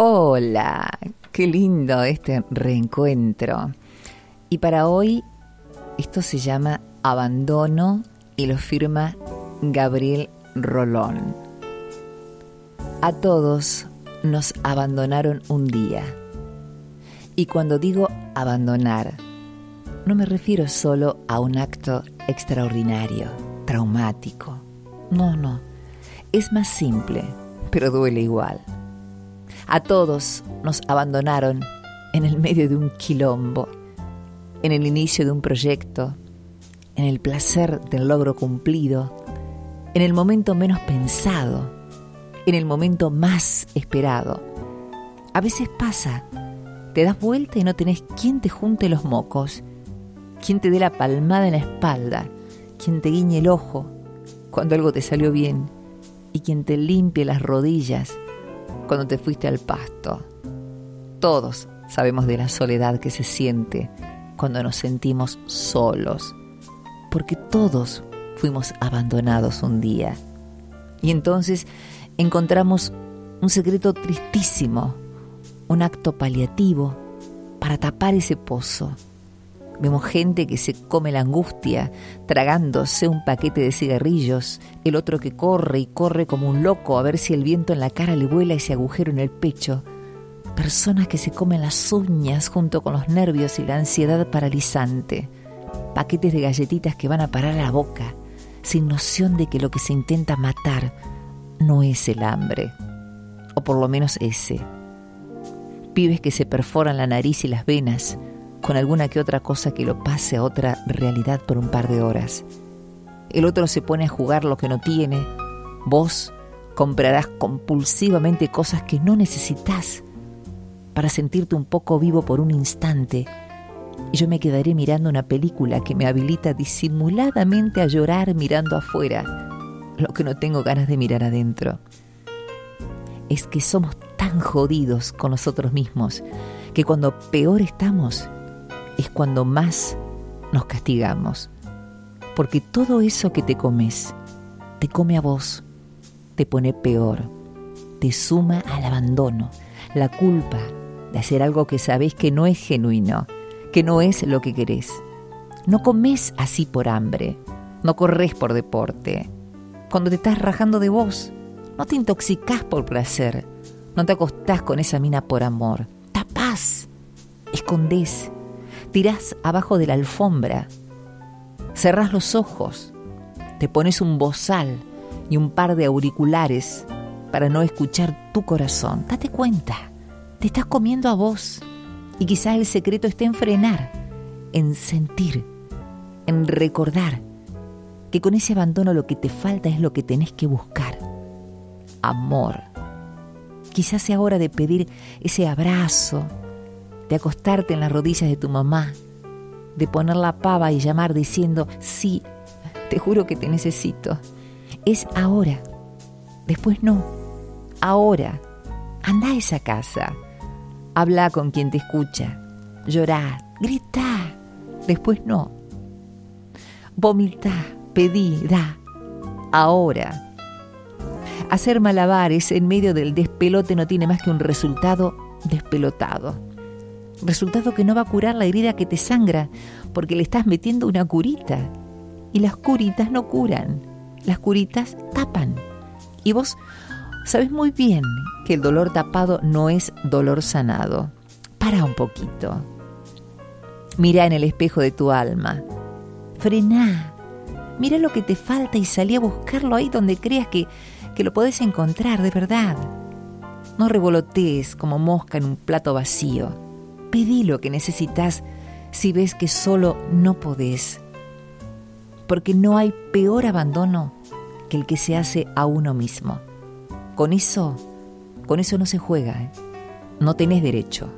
Hola, qué lindo este reencuentro. Y para hoy esto se llama Abandono y lo firma Gabriel Rolón. A todos nos abandonaron un día. Y cuando digo abandonar, no me refiero solo a un acto extraordinario, traumático. No, no. Es más simple, pero duele igual. A todos nos abandonaron en el medio de un quilombo, en el inicio de un proyecto, en el placer del logro cumplido, en el momento menos pensado, en el momento más esperado. A veces pasa, te das vuelta y no tenés quien te junte los mocos, quien te dé la palmada en la espalda, quien te guiñe el ojo cuando algo te salió bien y quien te limpie las rodillas cuando te fuiste al pasto. Todos sabemos de la soledad que se siente cuando nos sentimos solos, porque todos fuimos abandonados un día. Y entonces encontramos un secreto tristísimo, un acto paliativo para tapar ese pozo. Vemos gente que se come la angustia tragándose un paquete de cigarrillos, el otro que corre y corre como un loco a ver si el viento en la cara le vuela ese agujero en el pecho. Personas que se comen las uñas junto con los nervios y la ansiedad paralizante. Paquetes de galletitas que van a parar a la boca, sin noción de que lo que se intenta matar no es el hambre, o por lo menos ese. Pibes que se perforan la nariz y las venas, con alguna que otra cosa que lo pase a otra realidad por un par de horas. El otro se pone a jugar lo que no tiene. Vos comprarás compulsivamente cosas que no necesitas para sentirte un poco vivo por un instante. Y yo me quedaré mirando una película que me habilita disimuladamente a llorar mirando afuera lo que no tengo ganas de mirar adentro. Es que somos tan jodidos con nosotros mismos que cuando peor estamos, es cuando más nos castigamos. Porque todo eso que te comes, te come a vos, te pone peor, te suma al abandono, la culpa de hacer algo que sabés que no es genuino, que no es lo que querés. No comes así por hambre, no corres por deporte. Cuando te estás rajando de vos, no te intoxicás por placer, no te acostás con esa mina por amor. Tapás, escondés, tirás abajo de la alfombra, cerrás los ojos, te pones un bozal y un par de auriculares para no escuchar tu corazón. Date cuenta, te estás comiendo a vos y quizás el secreto esté en frenar, en sentir, en recordar que con ese abandono lo que te falta es lo que tenés que buscar. Amor. Quizás sea hora de pedir ese abrazo, de acostarte en las rodillas de tu mamá, de poner la pava y llamar diciendo, sí, te juro que te necesito. Es ahora, después no, ahora. Anda a esa casa, habla con quien te escucha, llorá, grita, después no. Vomita, pedí, da, ahora. Hacer malabares en medio del despelote no tiene más que un resultado despelotado resultado que no va a curar la herida que te sangra, porque le estás metiendo una curita. Y las curitas no curan, las curitas tapan. Y vos sabes muy bien que el dolor tapado no es dolor sanado. Para un poquito. Mira en el espejo de tu alma. Frená. Mira lo que te falta y salí a buscarlo ahí donde creas que, que lo podés encontrar de verdad. No revolotees como mosca en un plato vacío Pedí lo que necesitas si ves que solo no podés. Porque no hay peor abandono que el que se hace a uno mismo. Con eso, con eso no se juega. ¿eh? No tenés derecho.